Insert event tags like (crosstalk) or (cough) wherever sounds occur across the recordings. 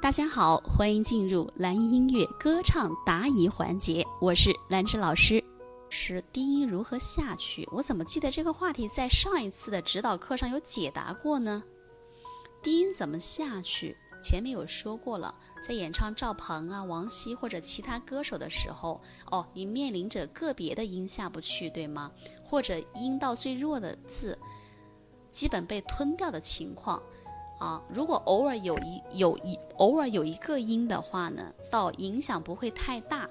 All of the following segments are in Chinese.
大家好，欢迎进入蓝音音乐歌唱答疑环节，我是兰芝老师。是低音如何下去？我怎么记得这个话题在上一次的指导课上有解答过呢？低音怎么下去？前面有说过了，在演唱赵鹏啊、王晰或者其他歌手的时候，哦，你面临着个别的音下不去，对吗？或者音到最弱的字，基本被吞掉的情况。啊，如果偶尔有一有一偶尔有一个音的话呢，倒影响不会太大。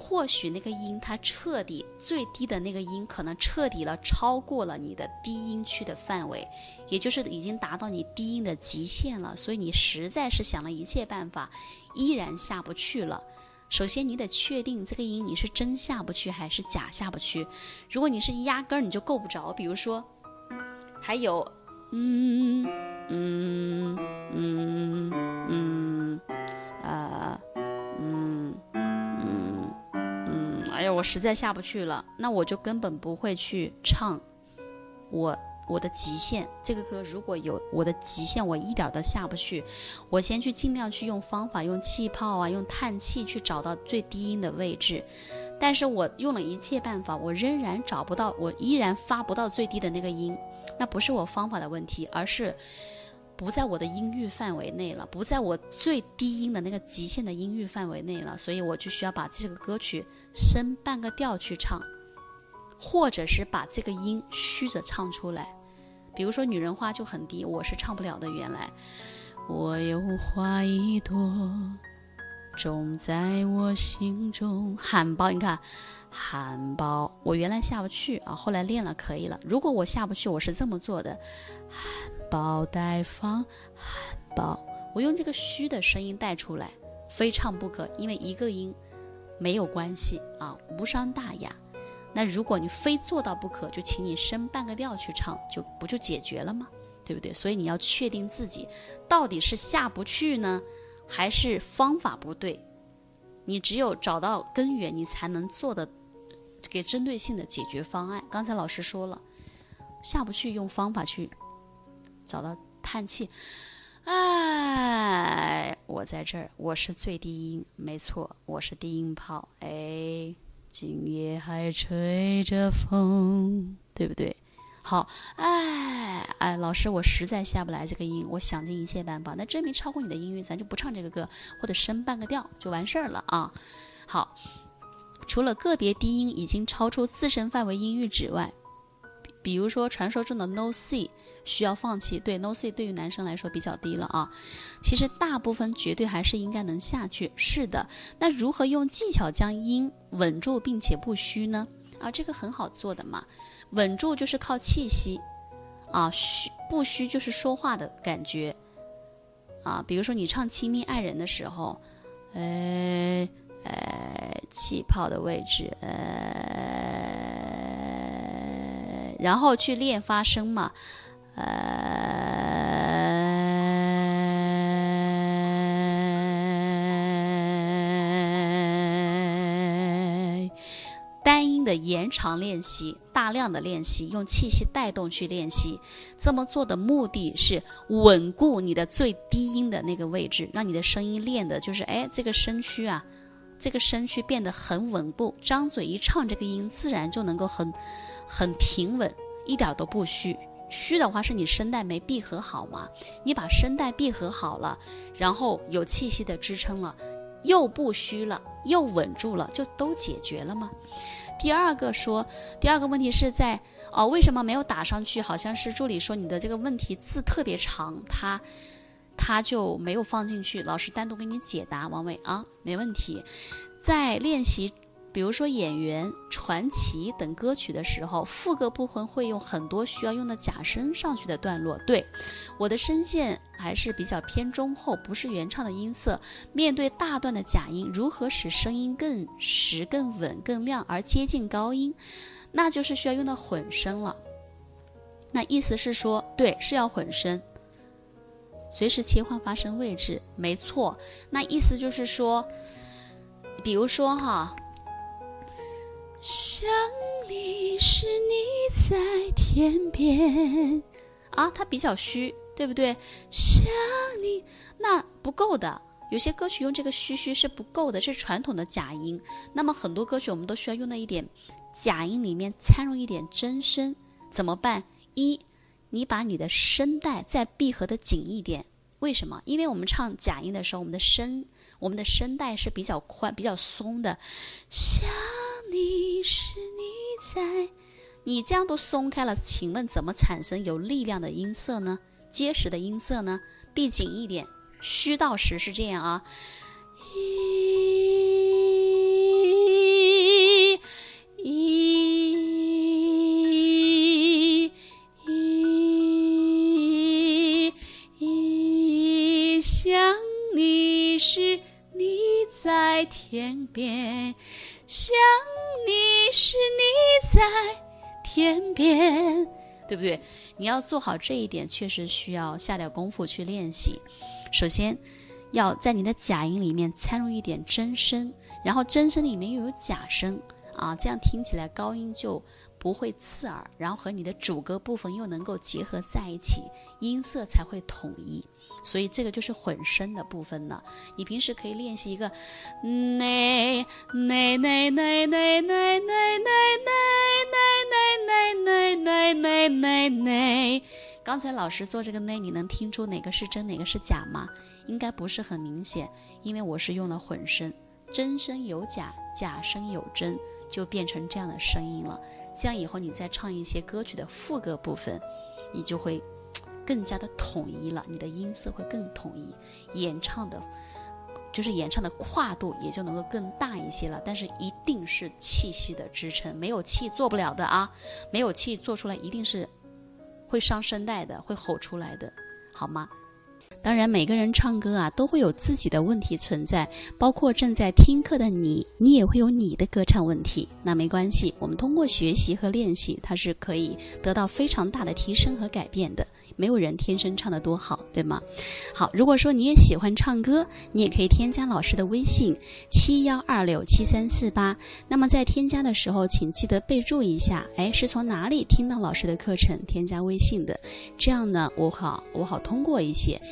或许那个音它彻底最低的那个音，可能彻底了超过了你的低音区的范围，也就是已经达到你低音的极限了。所以你实在是想了一切办法，依然下不去了。首先你得确定这个音你是真下不去还是假下不去。如果你是压根儿你就够不着，比如说，还有，嗯。嗯嗯嗯，啊，嗯嗯嗯，哎呀，我实在下不去了，那我就根本不会去唱我我的极限。这个歌如果有我的极限，我一点都下不去。我先去尽量去用方法，用气泡啊，用叹气去找到最低音的位置。但是我用了一切办法，我仍然找不到，我依然发不到最低的那个音。那不是我方法的问题，而是。不在我的音域范围内了，不在我最低音的那个极限的音域范围内了，所以我就需要把这个歌曲升半个调去唱，或者是把这个音虚着唱出来。比如说《女人花》就很低，我是唱不了的。原来我有花一朵，种在我心中。含苞，你看，含苞，我原来下不去啊，后来练了可以了。如果我下不去，我是这么做的。含苞待放，含苞。我用这个虚的声音带出来，非唱不可，因为一个音没有关系啊，无伤大雅。那如果你非做到不可，就请你升半个调去唱，就不就解决了吗？对不对？所以你要确定自己到底是下不去呢，还是方法不对？你只有找到根源，你才能做的给针对性的解决方案。刚才老师说了，下不去用方法去。找到叹气，哎，我在这儿，我是最低音，没错，我是低音炮。哎，今夜还吹着风，对不对？好，哎哎，老师，我实在下不来这个音，我想尽一切办法，那真没超过你的音域，咱就不唱这个歌，或者升半个调就完事儿了啊。好，除了个别低音已经超出自身范围音域之外，比如说传说中的 No C。需要放弃，对 no C 对于男生来说比较低了啊。其实大部分绝对还是应该能下去。是的，那如何用技巧将音稳住并且不虚呢？啊，这个很好做的嘛。稳住就是靠气息啊，虚不虚就是说话的感觉啊。比如说你唱《亲密爱人》的时候，呃呃，气泡的位置，呃，然后去练发声嘛。呃，单音的延长练习，大量的练习，用气息带动去练习。这么做的目的是稳固你的最低音的那个位置，让你的声音练的就是，哎，这个声区啊，这个声区变得很稳固。张嘴一唱这个音，自然就能够很很平稳，一点都不虚。虚的话是你声带没闭合好嘛？你把声带闭合好了，然后有气息的支撑了，又不虚了，又稳住了，就都解决了吗？第二个说，第二个问题是在哦，为什么没有打上去？好像是助理说你的这个问题字特别长，他他就没有放进去。老师单独给你解答，王伟啊，没问题，在练习。比如说演员、传奇等歌曲的时候，副歌部分会用很多需要用的假声上去的段落。对，我的声线还是比较偏中厚，不是原唱的音色。面对大段的假音，如何使声音更实、更稳、更亮而接近高音？那就是需要用到混声了。那意思是说，对，是要混声，随时切换发声位置，没错。那意思就是说，比如说哈。想你时你在天边啊，它比较虚，对不对？想你那不够的，有些歌曲用这个嘘嘘是不够的，是传统的假音。那么很多歌曲我们都需要用到一点假音里面掺入一点真声，怎么办？一，你把你的声带再闭合的紧一点。为什么？因为我们唱假音的时候，我们的声我们的声带是比较宽、比较松的。想你是你在，你这样都松开了，请问怎么产生有力量的音色呢？结实的音色呢？闭紧一点。虚到实是这样啊，一，一，一，一，想你时你在天边，想你时你在天边，对不对？你要做好这一点，确实需要下点功夫去练习。首先，要在你的假音里面掺入一点真声，然后真声里面又有假声啊，这样听起来高音就不会刺耳，然后和你的主歌部分又能够结合在一起，音色才会统一。所以这个就是混声的部分了。你平时可以练习一个，内内内内内内内内内内内内内内。刚才老师做这个呢，你能听出哪个是真，哪个是假吗？应该不是很明显，因为我是用了混声，真声有假，假声有真，就变成这样的声音了。这样以后你再唱一些歌曲的副歌部分，你就会 (tsk) 更加的统一了，你的音色会更统一，演唱的，就是演唱的跨度也就能够更大一些了。但是一定是气息的支撑，没有气做不了的啊，没有气做出来一定是。会伤声带的，会吼出来的，好吗？当然，每个人唱歌啊，都会有自己的问题存在，包括正在听课的你，你也会有你的歌唱问题。那没关系，我们通过学习和练习，它是可以得到非常大的提升和改变的。没有人天生唱得多好，对吗？好，如果说你也喜欢唱歌，你也可以添加老师的微信七幺二六七三四八。那么在添加的时候，请记得备注一下，哎，是从哪里听到老师的课程添加微信的？这样呢，我好我好通过一些，